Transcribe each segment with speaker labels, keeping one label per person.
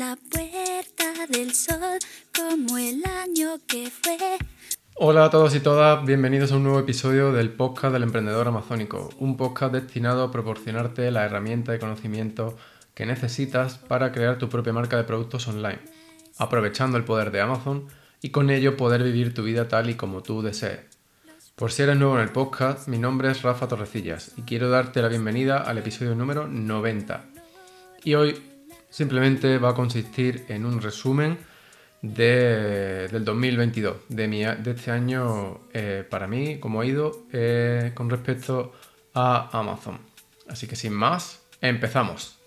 Speaker 1: la puerta del sol como el año que fue.
Speaker 2: Hola a todos y todas, bienvenidos a un nuevo episodio del podcast del emprendedor amazónico, un podcast destinado a proporcionarte la herramienta y conocimiento que necesitas para crear tu propia marca de productos online, aprovechando el poder de Amazon y con ello poder vivir tu vida tal y como tú desees. Por si eres nuevo en el podcast, mi nombre es Rafa Torrecillas y quiero darte la bienvenida al episodio número 90. Y hoy simplemente va a consistir en un resumen del 2022, de, de este año eh, para mí, cómo ha ido eh, con respecto a Amazon. Así que sin más, empezamos.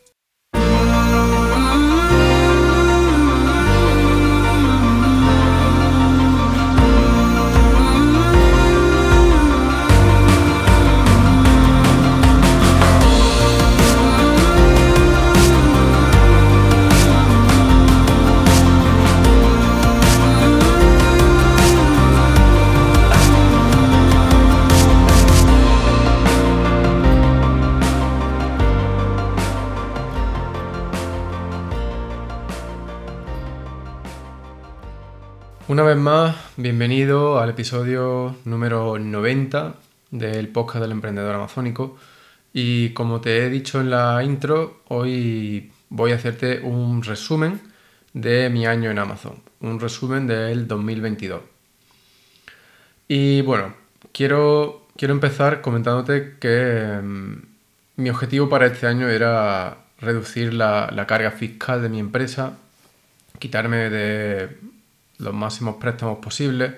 Speaker 2: Vez más, bienvenido al episodio número 90 del podcast del emprendedor amazónico. Y como te he dicho en la intro, hoy voy a hacerte un resumen de mi año en Amazon, un resumen del 2022. Y bueno, quiero, quiero empezar comentándote que mm, mi objetivo para este año era reducir la carga fiscal de mi empresa, quitarme de los máximos préstamos posibles.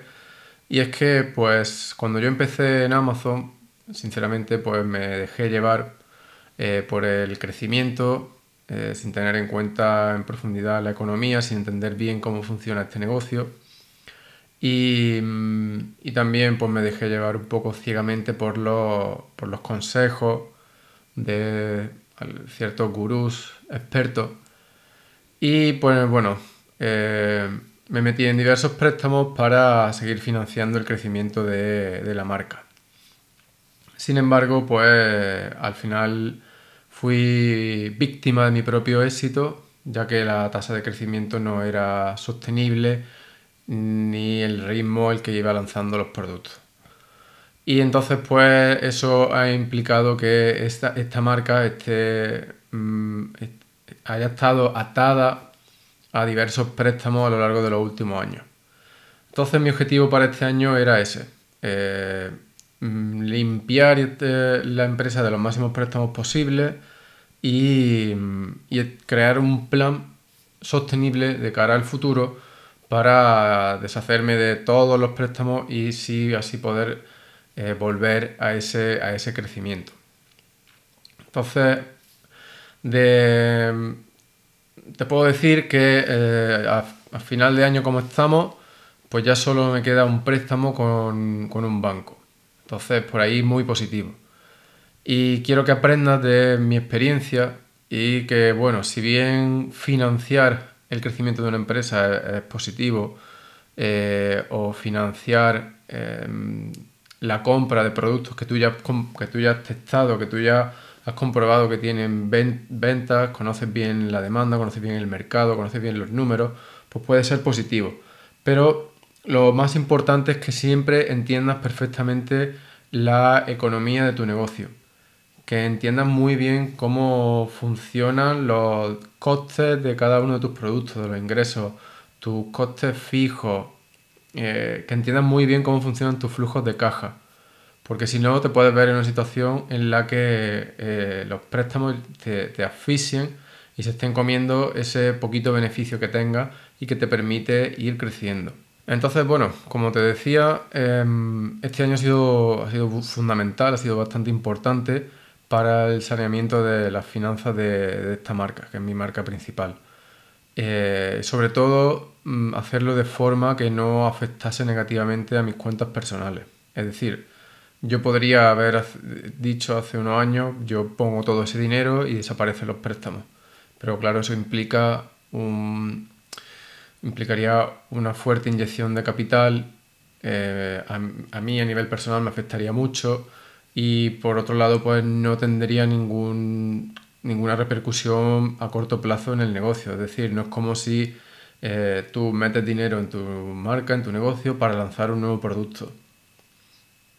Speaker 2: Y es que, pues, cuando yo empecé en Amazon, sinceramente, pues me dejé llevar eh, por el crecimiento, eh, sin tener en cuenta en profundidad la economía, sin entender bien cómo funciona este negocio. Y, y también pues me dejé llevar un poco ciegamente por los, por los consejos de ciertos gurús expertos. Y pues bueno, eh, me metí en diversos préstamos para seguir financiando el crecimiento de, la marca. Sin embargo, pues al final fui víctima de mi propio éxito, ya que la tasa de crecimiento no era sostenible ni el ritmo al que iba lanzando los productos. Y entonces, pues eso ha implicado que esta, marca esté, mm, haya estado atada a diversos préstamos a lo largo de los últimos años. Entonces mi objetivo para este año era ese, eh, mm, limpiar eh, la empresa de los máximos préstamos posibles y, crear un plan sostenible de cara al futuro para deshacerme de todos los préstamos y así poder eh, volver a ese, a ese crecimiento. Entonces, de, te puedo decir que eh, a, final de año como estamos, pues ya solo me queda un préstamo con, un banco. Entonces, por ahí muy positivo. Y quiero que aprendas de mi experiencia y que, bueno, si bien financiar el crecimiento de una empresa es, positivo, eh, o financiar em, la compra de productos que tú, ya, que tú ya has testado, que tú ya has comprobado que tienen ventas, conoces bien la demanda, conoces bien el mercado, conoces bien los números, pues puede ser positivo. Pero lo más importante es que siempre entiendas perfectamente la economía de tu negocio, que entiendas muy bien cómo funcionan los costes de cada uno de tus productos, de los ingresos, tus costes fijos, eh, que entiendas muy bien cómo funcionan tus flujos de caja porque si no, te puedes ver en una situación en la que eh, los préstamos te, te asfixien y se estén comiendo ese poquito beneficio que tengas y que te permite ir creciendo. Entonces, bueno, como te decía, em, este año ha sido, ha sido fundamental, ha sido bastante importante para el saneamiento de las finanzas de, esta marca, que es mi marca principal. Eh, sobre todo, mm, hacerlo de forma que no afectase negativamente a mis cuentas personales. Es decir, yo podría haber dicho hace unos años, yo pongo todo ese dinero y desaparecen los préstamos. Pero claro, eso implica un, implicaría una fuerte inyección de capital. Eh, a, mí a nivel personal me afectaría mucho y por otro lado pues no tendría ningún ninguna repercusión a corto plazo en el negocio. Es decir, no es como si eh, tú metes dinero en tu marca, en tu negocio, para lanzar un nuevo producto.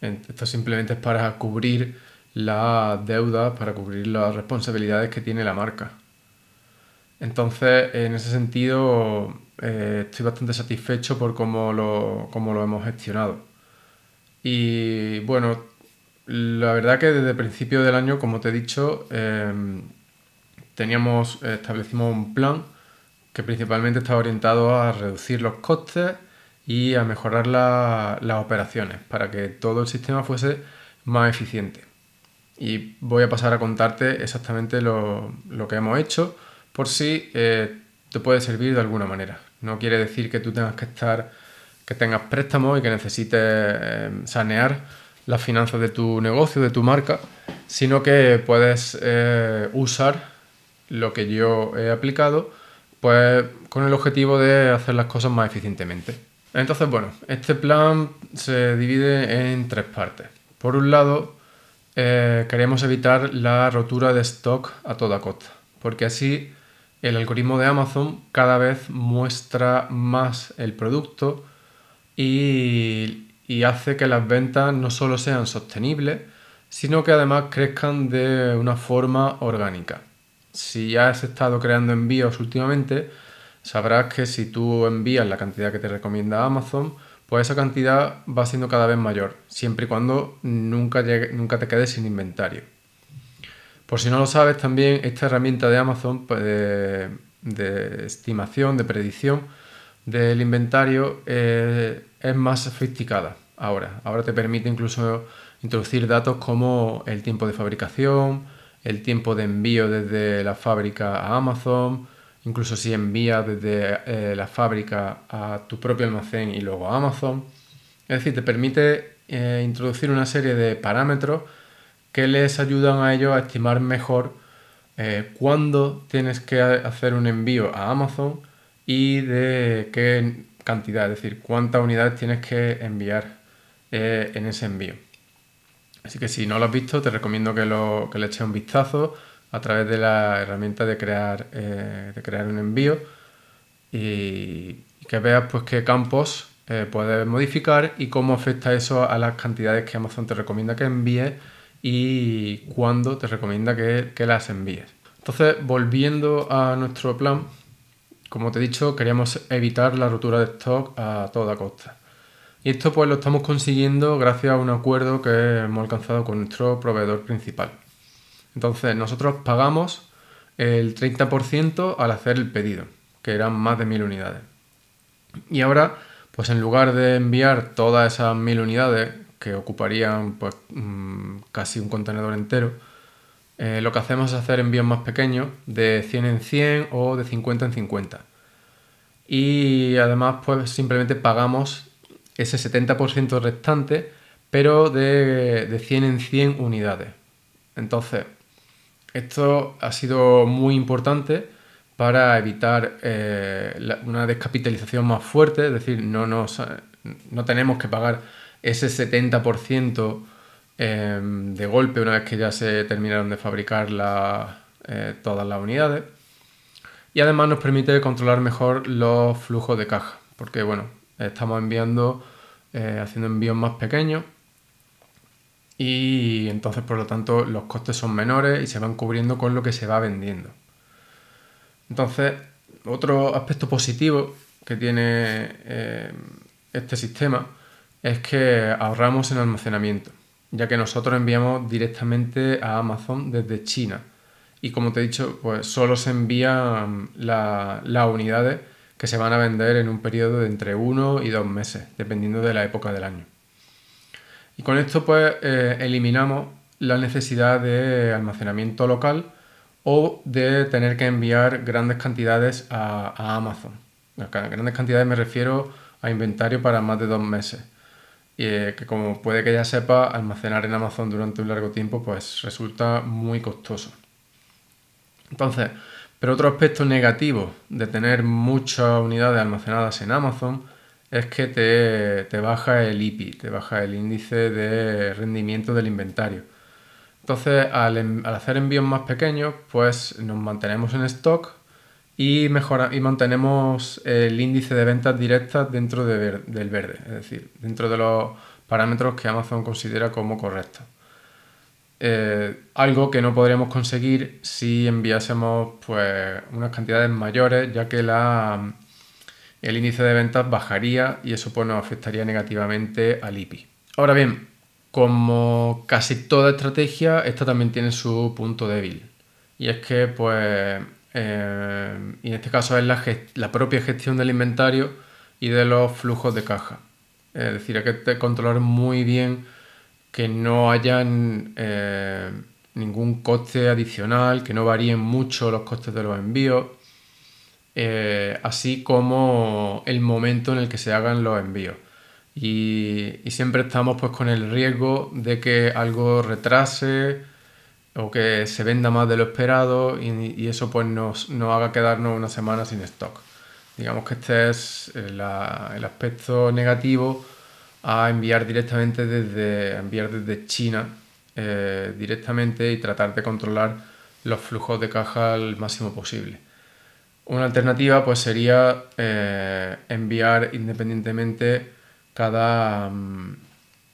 Speaker 2: Esto simplemente es para cubrir la deuda, para cubrir las responsabilidades que tiene la marca. Entonces, en ese sentido, eh, estoy bastante satisfecho por cómo lo, lo hemos gestionado. Y bueno, la verdad que desde el principio del año, como te he dicho, em, teníamos, establecimos un plan que principalmente estaba orientado a reducir los costes y a mejorar las operaciones para que todo el sistema fuese más eficiente. Y voy a pasar a contarte exactamente lo, que hemos hecho por si eh, te puede servir de alguna manera. No quiere decir que tú tengas que estar, que tengas préstamos y que necesites eh, sanear las finanzas de tu negocio, de tu marca, sino que puedes eh, usar lo que yo he aplicado, pues con el objetivo de hacer las cosas más eficientemente. Entonces, bueno, este plan se divide en tres partes. Por un lado, eh, queremos evitar la rotura de stock a toda costa, porque así el algoritmo de Amazon cada vez muestra más el producto y, hace que las ventas no solo sean sostenibles, sino que además crezcan de una forma orgánica. Si ya has estado creando envíos últimamente, sabrás que si tú envías la cantidad que te recomienda Amazon, pues esa cantidad va siendo cada vez mayor, siempre y cuando nunca, nunca te quedes sin inventario. Por si no lo sabes, también esta herramienta de Amazon pues, de, estimación, de predicción del inventario eh, es más sofisticada ahora. Ahora te permite incluso introducir datos como el tiempo de fabricación, el tiempo de envío desde la fábrica a Amazon, incluso si envías desde eh, la fábrica a tu propio almacén y luego a Amazon. Es decir, te permite eh, introducir una serie de parámetros que les ayudan a ellos a estimar mejor eh, cuándo tienes que hacer un envío a Amazon y de qué cantidad, es decir, cuántas unidades tienes que enviar en ese envío. Así que si no lo has visto, te recomiendo que, lo, le eches un vistazo a través de la herramienta de crear, eh, de crear un envío y, que veas pues qué campos puedes modificar y cómo afecta eso a las cantidades que Amazon te recomienda que envíes y cuándo te recomienda que, las envíes. Entonces, volviendo a nuestro plan, como te he dicho, queríamos evitar la rotura de stock a toda costa. Y esto pues lo estamos consiguiendo gracias a un acuerdo que hemos alcanzado con nuestro proveedor principal. Entonces, nosotros pagamos el 30% al hacer el pedido, que eran más de mil unidades. Y ahora, pues en lugar de enviar todas esas mil unidades que ocuparían pues, mm, casi un contenedor entero, eh, lo que hacemos es hacer envíos más pequeños, de 100 en 100 o de 50 en 50. Y además, pues simplemente pagamos ese 70% restante, pero de, de 100 en 100 unidades. Entonces, esto ha sido muy importante para evitar eh, una descapitalización más fuerte, es decir, no, nos, no tenemos que pagar ese 70% em, de golpe una vez que ya se terminaron de fabricar eh, todas las unidades. Y además nos permite controlar mejor los flujos de caja, porque bueno, estamos enviando, eh, haciendo envíos más pequeños y entonces por lo tanto los costes son menores y se van cubriendo con lo que se va vendiendo. Entonces, otro aspecto positivo que tiene eh, este sistema es que ahorramos en almacenamiento, ya que nosotros enviamos directamente a Amazon desde China. Y como te he dicho, pues solo se envían las unidades que se van a vender en un periodo de entre uno y dos meses, dependiendo de la época del año. Y con esto pues eh, eliminamos la necesidad de almacenamiento local o de tener que enviar grandes cantidades a, a Amazon. Grandes cantidades me refiero a inventario para más de dos meses y eh, que como puede que ya sepa, almacenar en Amazon durante un largo tiempo pues resulta muy costoso. Entonces, pero otro aspecto negativo de tener muchas unidades almacenadas en Amazon es que te, te baja el IPI, te baja el índice de rendimiento del inventario. Entonces, al, hacer envíos más pequeños, pues nos mantenemos en stock y, mejora, y mantenemos el índice de ventas directas dentro del verde, es decir, dentro de los parámetros que Amazon considera como correctos. Eh, algo que no podríamos conseguir si enviásemos pues, unas cantidades mayores, ya que la, el índice de ventas bajaría y eso pues, nos afectaría negativamente al IPI. Ahora bien, como casi toda estrategia, esta también tiene su punto débil. Y es que, pues, eh, en este caso es la, propia gestión del inventario y de los flujos de caja. Es decir, hay que controlar muy bien que no haya eh, ningún coste adicional, que no varíen mucho los costes de los envíos, eh, así como el momento en el que se hagan los envíos. Y, siempre estamos pues con el riesgo de que algo retrase o que se venda más de lo esperado y, eso pues nos, haga quedarnos una semana sin stock. Digamos que este es el, aspecto negativo a enviar directamente desde, enviar desde China eh, directamente y tratar de controlar los flujos de caja al máximo posible. Una alternativa pues sería eh, enviar independientemente cada, mm,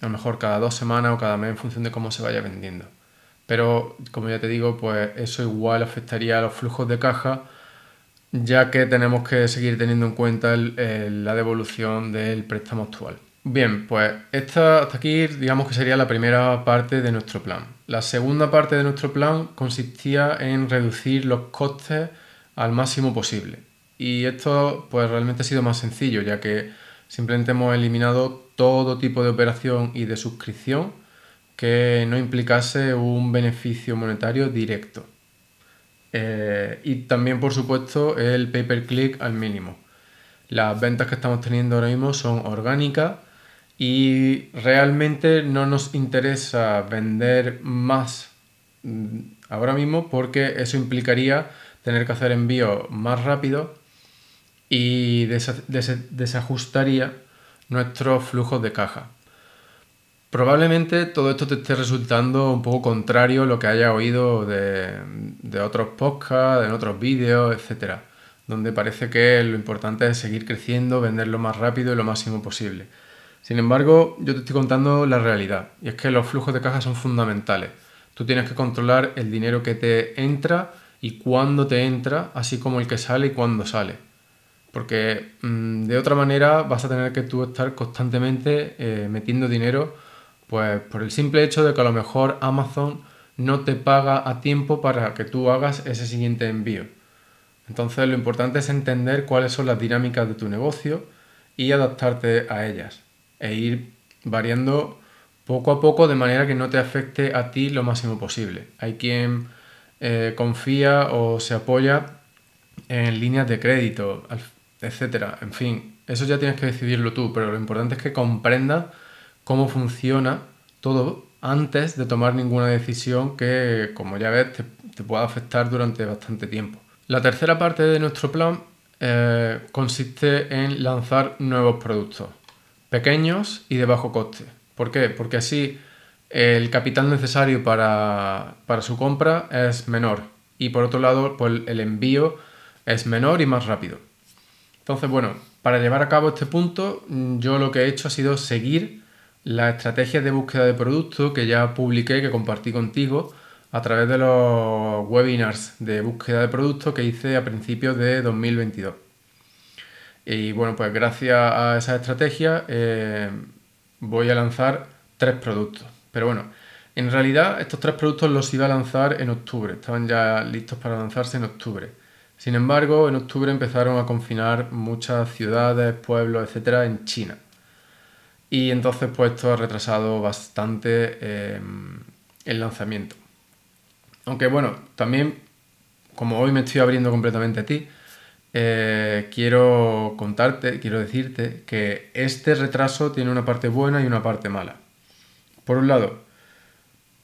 Speaker 2: a lo mejor cada dos semanas o cada mes en función de cómo se vaya vendiendo. Pero como ya te digo, pues eso igual afectaría a los flujos de caja, ya que tenemos que seguir teniendo en cuenta la devolución del préstamo actual. Bien, pues esta, hasta aquí digamos que sería la primera parte de nuestro plan. La segunda parte de nuestro plan consistía en reducir los costes al máximo posible. Y esto pues realmente ha sido más sencillo, ya que Simplemente hemos eliminado todo tipo de operación y de suscripción que no implicase un beneficio monetario directo. Eh, y también, por supuesto, el pay per click al mínimo. Las ventas que estamos teniendo ahora mismo son orgánicas y realmente no nos interesa vender más mm, ahora mismo porque eso implicaría tener que hacer envíos más rápidos y desajustaría nuestros flujos de caja. Probablemente todo esto te esté resultando un poco contrario a lo que haya oído de, otros podcasts, en otros vídeos, etc. Donde parece que lo importante es seguir creciendo, venderlo más rápido y lo máximo posible. Sin embargo, yo te estoy contando la realidad, y es que los flujos de caja son fundamentales. Tú tienes que controlar el dinero que te entra y cuándo te entra, así como el que sale y cuándo sale porque mm, de otra manera vas a tener que tú estar constantemente eh, metiendo dinero, pues por el simple hecho de que a lo mejor Amazon no te paga a tiempo para que tú hagas ese siguiente envío. Entonces lo importante es entender cuáles son las dinámicas de tu negocio y adaptarte a ellas e ir variando poco a poco de manera que no te afecte a ti lo máximo posible. Hay quien eh, confía o se apoya en líneas de crédito etcétera. En fin, eso ya tienes que decidirlo tú, pero lo importante es que comprendas cómo funciona todo antes de tomar ninguna decisión que, como ya ves, te, pueda afectar durante bastante tiempo. La tercera parte de nuestro plan eh, consiste en lanzar nuevos productos, pequeños y de bajo coste. ¿Por qué? Porque así el capital necesario para, para su compra es menor y por otro lado pues el envío es menor y más rápido. Entonces, bueno, para llevar a cabo este punto, mm, yo lo que he hecho ha sido seguir la estrategia de búsqueda de productos que ya publiqué, que compartí contigo a través de los webinars de búsqueda de productos que hice a principios de 2022. Y bueno, pues gracias a esa estrategia eh, voy a lanzar tres productos. Pero bueno, en realidad estos tres productos los iba a lanzar en octubre, estaban ya listos para lanzarse en octubre. Sin embargo, en octubre empezaron a confinar muchas ciudades, pueblos, etcétera, en China. Y entonces, pues esto ha retrasado bastante em, el lanzamiento. Aunque bueno, también, como hoy me estoy abriendo completamente a ti, eh, quiero contarte, quiero decirte que este retraso tiene una parte buena y una parte mala. Por un lado,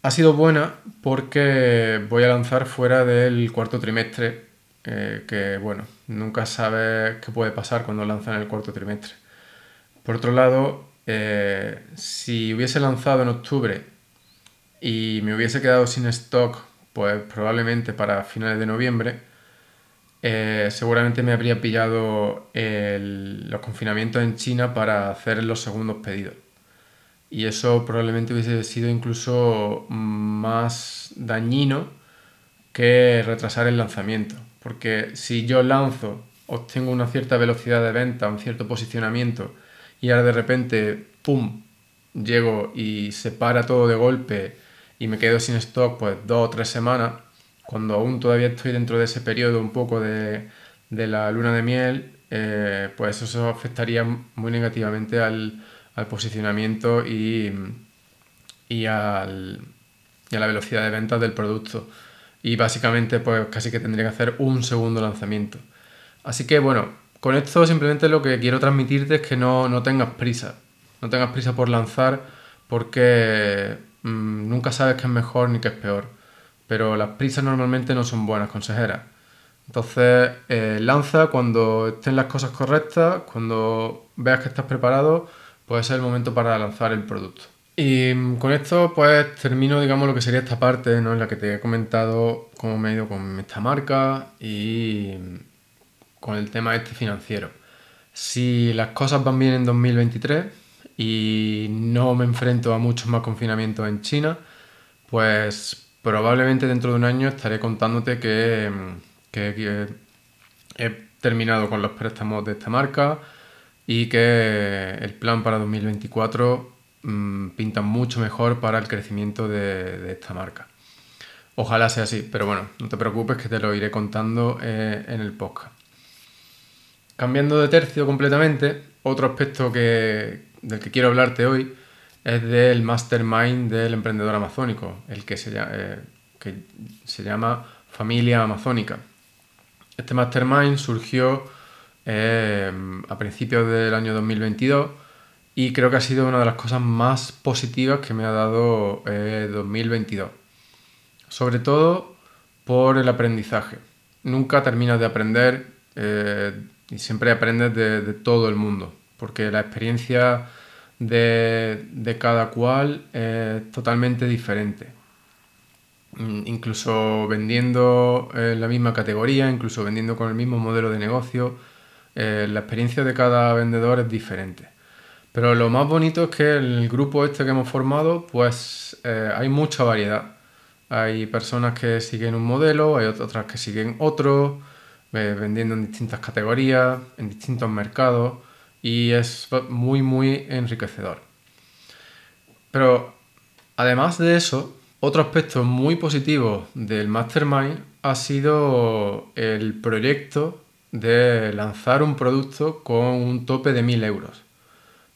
Speaker 2: ha sido buena porque voy a lanzar fuera del cuarto trimestre eh, que bueno, nunca sabes qué puede pasar cuando lanzan el cuarto trimestre. Por otro lado, eh, si hubiese lanzado en octubre y me hubiese quedado sin stock, pues probablemente para finales de noviembre, eh, seguramente me habría pillado los confinamientos en China para hacer los segundos pedidos. Y eso probablemente hubiese sido incluso más dañino que retrasar el lanzamiento. Porque si yo lanzo, obtengo una cierta velocidad de venta, un cierto posicionamiento, y ahora de repente, ¡pum!, llego y se para todo de golpe y me quedo sin stock pues dos o tres semanas, cuando aún todavía estoy dentro de ese periodo un poco de, la luna de miel, eh, pues eso afectaría muy negativamente al, posicionamiento y, y, a la velocidad de venta del producto. Y básicamente pues casi que tendría que hacer un segundo lanzamiento. Así que bueno, con esto simplemente lo que quiero transmitirte es que no, no tengas prisa. No tengas prisa por lanzar porque mm, nunca sabes qué es mejor ni qué es peor pero las prisas normalmente no son buenas consejeras. Entonces, eh, lanza cuando estén las cosas correctas, cuando veas que estás preparado, puede ser el momento para lanzar el producto. Y mm, con esto, pues termino, digamos, lo que sería esta parte, ¿no? En la que te he comentado cómo me he ido con esta marca y mm, con el tema este financiero. Si las cosas van bien en 2023 y no me enfrento a muchos más confinamientos en China, pues probablemente dentro de un año estaré contándote que, he terminado con los préstamos de esta marca y que el plan para 2024 mm, pinta mucho mejor para el crecimiento de, esta marca. Ojalá sea así, pero bueno, no te preocupes que te lo iré contando eh, en el podcast. Cambiando de tercio completamente, otro aspecto que, del que quiero hablarte hoy es del mastermind del emprendedor amazónico, el que se, eh, que se llama Familia Amazónica. Este mastermind surgió eh, a principios del año 2022 y creo que ha sido una de las cosas más positivas que me ha dado 2022. Eh, Sobre todo por el aprendizaje. Nunca terminas de aprender y siempre aprendes de todo el mundo, porque la experiencia de, cada cual es totalmente diferente. Mm, incluso vendiendo en la misma categoría, incluso vendiendo con el mismo modelo de negocio, eh, la experiencia de cada vendedor es diferente. Pero lo más bonito es que el grupo este que hemos formado, pues eh, hay mucha variedad. Hay personas que siguen un modelo, hay otras que siguen otro, eh, vendiendo en distintas categorías, en distintos mercados y es muy, muy enriquecedor. Pero además de eso, otro aspecto muy positivo del Mastermind ha sido el proyecto de lanzar un producto con un tope de 1000 euros.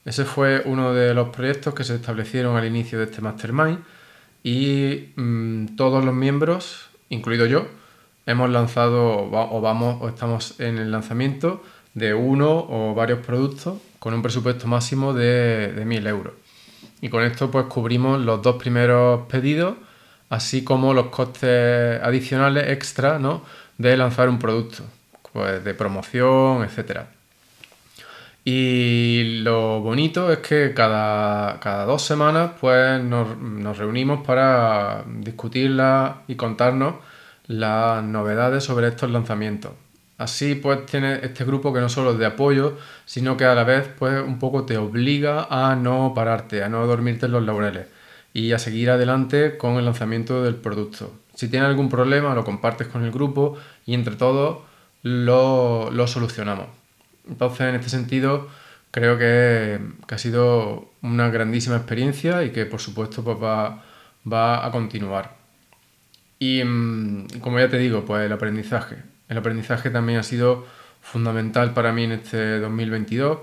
Speaker 2: Ese fue uno de los proyectos que se establecieron al inicio de este Mastermind y mm, todos los miembros, incluido yo, hemos lanzado o vamos o estamos en el lanzamiento de uno o varios productos con un presupuesto máximo de, de 1.000 euros. Y con esto pues cubrimos los dos primeros pedidos, así como los costes adicionales extra ¿no? de lanzar un producto, pues de promoción, etcétera. Y lo bonito es que cada, cada dos semanas pues nos, nos, reunimos para discutirla y contarnos las novedades sobre estos lanzamientos. Así pues tiene este grupo que no solo es de apoyo, sino que a la vez pues un poco te obliga a no pararte, a no dormirte en los laureles y a seguir adelante con el lanzamiento del producto. Si tienes algún problema lo compartes con el grupo y entre todos lo, solucionamos. Entonces en este sentido creo que, ha sido una grandísima experiencia y que por supuesto pues, va, va a continuar. Y mm, como ya te digo, pues el aprendizaje. El aprendizaje también ha sido fundamental para mí en este 2022.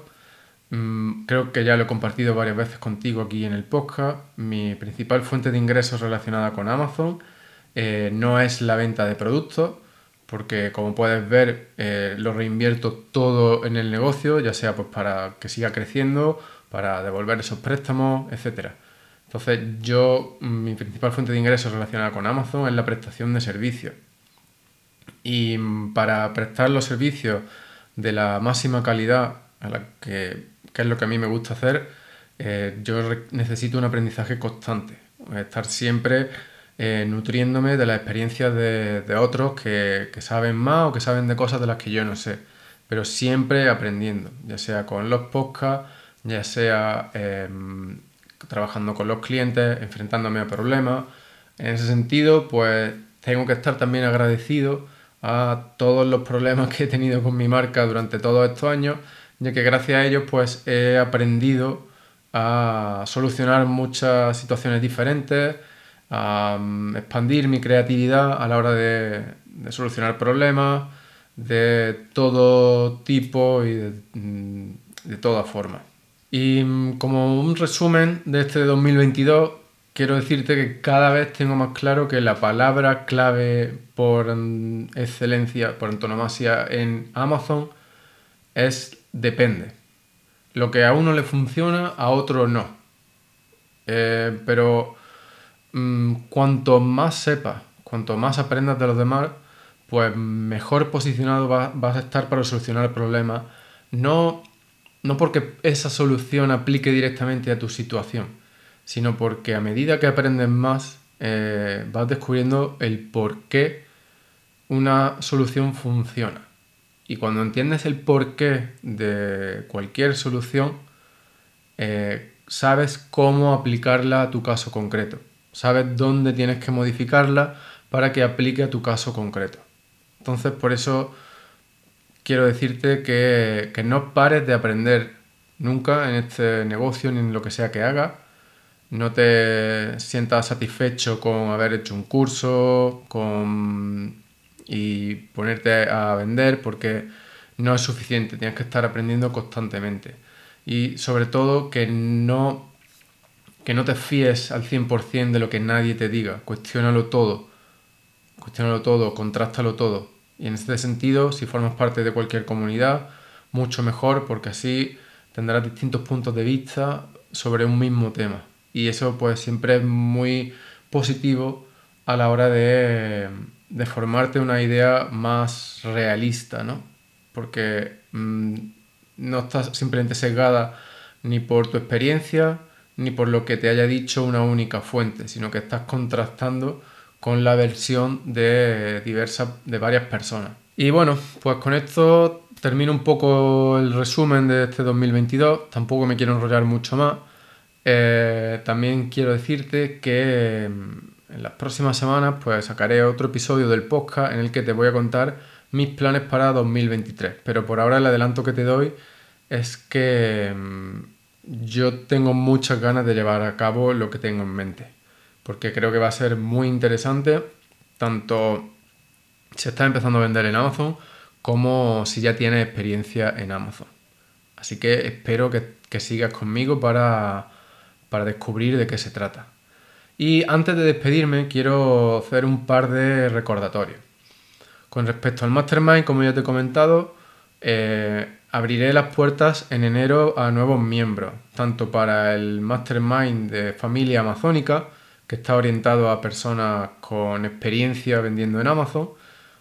Speaker 2: Mm, creo que ya lo he compartido varias veces contigo aquí en el podcast. Mi principal fuente de ingresos relacionada con Amazon eh, no es la venta de productos, porque como puedes ver eh, lo reinvierto todo en el negocio, ya sea pues para que siga creciendo, para devolver esos préstamos, etc. Entonces yo, mi principal fuente de ingresos relacionada con Amazon es la prestación de servicios. Y para prestar los servicios de la máxima calidad, a la que, es lo que a mí me gusta hacer, eh, yo necesito un aprendizaje constante. estar siempre eh, nutriéndome de las experiencias de, otros que, saben más o que saben de cosas de las que yo no sé, pero siempre aprendiendo, ya sea con los podcasts, ya sea em, trabajando con los clientes, enfrentándome a problemas. En ese sentido, pues tengo que estar también agradecido a todos los problemas que he tenido con mi marca durante todos estos años, ya que gracias a ellos pues he aprendido a solucionar muchas situaciones diferentes, mm, expandir mi creatividad a la hora de, solucionar problemas de todo tipo y de, mm, de todas formas. Y mm, como un resumen de este 2022, quiero decirte que cada vez tengo más claro que la palabra clave por excelencia, por antonomasia en Amazon es depende. Lo que a uno le funciona, a otro no. Eh, pero Mm, cuanto más sepas, cuanto más aprendas de los demás, pues mejor posicionado vas, a estar para solucionar el problema. No, no porque esa solución aplique directamente a tu situación, sino porque a medida que aprendes más, eh, vas descubriendo el por qué una solución funciona. Y cuando entiendes el porqué de cualquier solución, eh, sabes cómo aplicarla a tu caso concreto. Sabes dónde tienes que modificarla para que aplique a tu caso concreto. Entonces, por eso quiero decirte que, no pares de aprender nunca en este negocio ni en lo que sea que hagas. No te sientas satisfecho con haber hecho un curso con... y ponerte a vender porque no es suficiente. Tienes que estar aprendiendo constantemente. Y sobre todo que no que no te fíes al 100% de lo que nadie te diga, cuestiónalo todo, cuestiónalo todo, contrástalo todo. Y en este sentido, si formas parte de cualquier comunidad, mucho mejor porque así tendrás distintos puntos de vista sobre un mismo tema. Y eso pues siempre es muy positivo a la hora de, formarte una idea más realista, ¿no? Porque mm, no estás simplemente sesgada ni por tu experiencia, ni por lo que te haya dicho una única fuente, sino que estás contrastando con la versión de diversas, de varias personas. Y bueno, pues con esto termino un poco el resumen de este 2022. Tampoco me quiero enrollar mucho más. Eh, también quiero decirte que mm, en las próximas semanas pues sacaré otro episodio del podcast en el que te voy a contar mis planes para 2023. Pero por ahora el adelanto que te doy es que mm, yo tengo muchas ganas de llevar a cabo lo que tengo en mente, porque creo que va a ser muy interesante, tanto si estás empezando a vender en Amazon como si ya tienes experiencia en Amazon. Así que espero que, sigas conmigo para, para descubrir de qué se trata. Y antes de despedirme, quiero hacer un par de recordatorios. Con respecto al Mastermind, como ya te he comentado, eh, abriré las puertas en enero a nuevos miembros, tanto para el Mastermind de familia amazónica, que está orientado a personas con experiencia vendiendo en Amazon,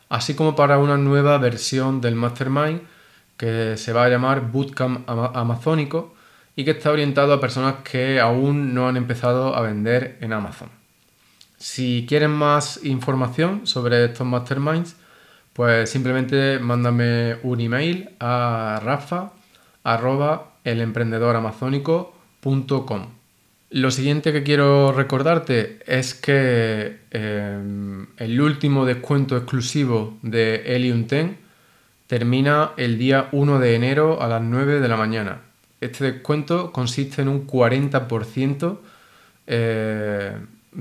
Speaker 2: así como para una nueva versión del Mastermind que se va a llamar Bootcamp Amazónico y que está orientado a personas que aún no han empezado a vender en Amazon. Si quieren más información sobre estos masterminds, pues simplemente mándame un email a rafa Lo siguiente que quiero recordarte es que em, el último descuento exclusivo de Helium 10 termina el día 1 de enero a las 9 de la mañana. Este descuento consiste en un 40% eh,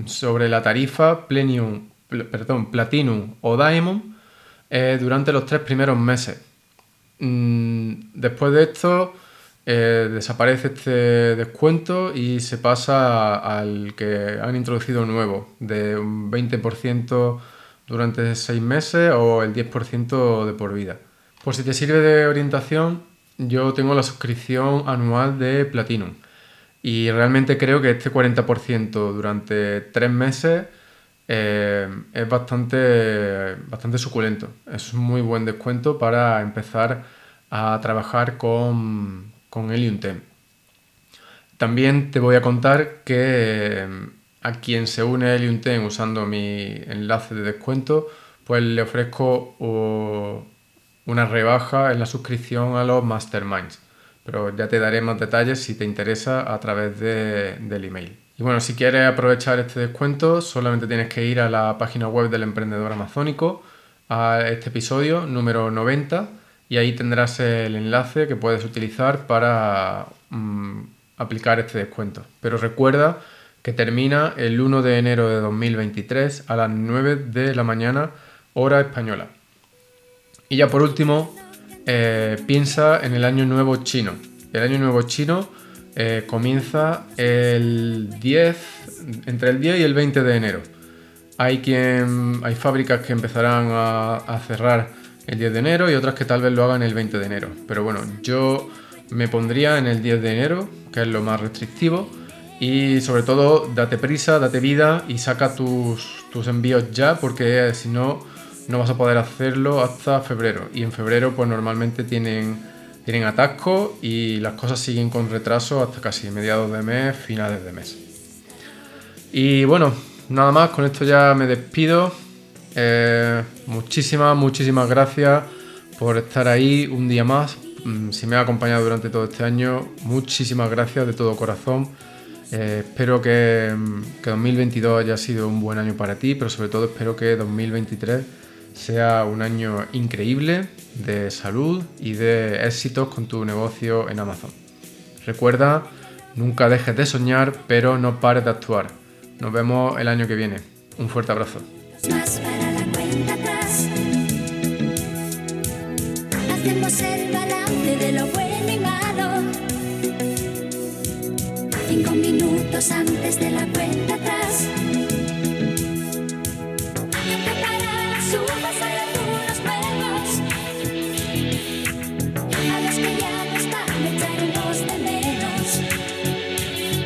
Speaker 2: sobre la tarifa Platinum, perdón, Platinum o Diamond eh, durante los tres primeros meses. Mm, después de esto eh, desaparece este descuento y se pasa al que han introducido nuevo, de un 20% durante seis meses o el 10% de por vida. Por si te sirve de orientación, yo tengo la suscripción anual de Platinum y realmente creo que este 40% durante tres meses eh, es bastante, bastante suculento. Es un muy buen descuento para empezar a trabajar con, con Helium También te voy a contar que a quien se une a Helium usando mi enlace de descuento, pues le ofrezco una rebaja en la suscripción a los masterminds. Pero ya te daré más detalles si te interesa a través del email. Y bueno, si quieres aprovechar este descuento, solamente tienes que ir a la página web del emprendedor amazónico, a este episodio número 90, y ahí tendrás el enlace que puedes utilizar para mm, aplicar este descuento. Pero recuerda que termina el 1 de enero de 2023 a las 9 de la mañana, hora española. Y ya por último, eh, piensa en el año nuevo chino. El año nuevo chino eh, comienza el 10, entre el 10 y el 20 de enero. Hay, quien, hay fábricas que empezarán a, a cerrar el 10 de enero y otras que tal vez lo hagan el 20 de enero. Pero bueno, yo me pondría en el 10 de enero, que es lo más restrictivo. Y sobre todo, date prisa, date vida y saca tus, tus envíos ya, porque si no, no vas a poder hacerlo hasta febrero. Y en febrero, pues normalmente tienen, tienen atasco y las cosas siguen con retraso hasta casi mediados de mes, finales de mes. Y bueno, nada más, con esto ya me despido. Eh, muchísimas, muchísimas gracias por estar ahí un día más, Mm, si me ha acompañado durante todo este año, muchísimas gracias de todo corazón. Eh, espero que, mm, que, 2022 haya sido un buen año para ti, pero sobre todo espero que 2023 sea un año increíble de salud y de éxitos con tu negocio en Amazon. Recuerda, nunca dejes de soñar, pero no pares de actuar. Nos vemos el año que viene. Un fuerte abrazo.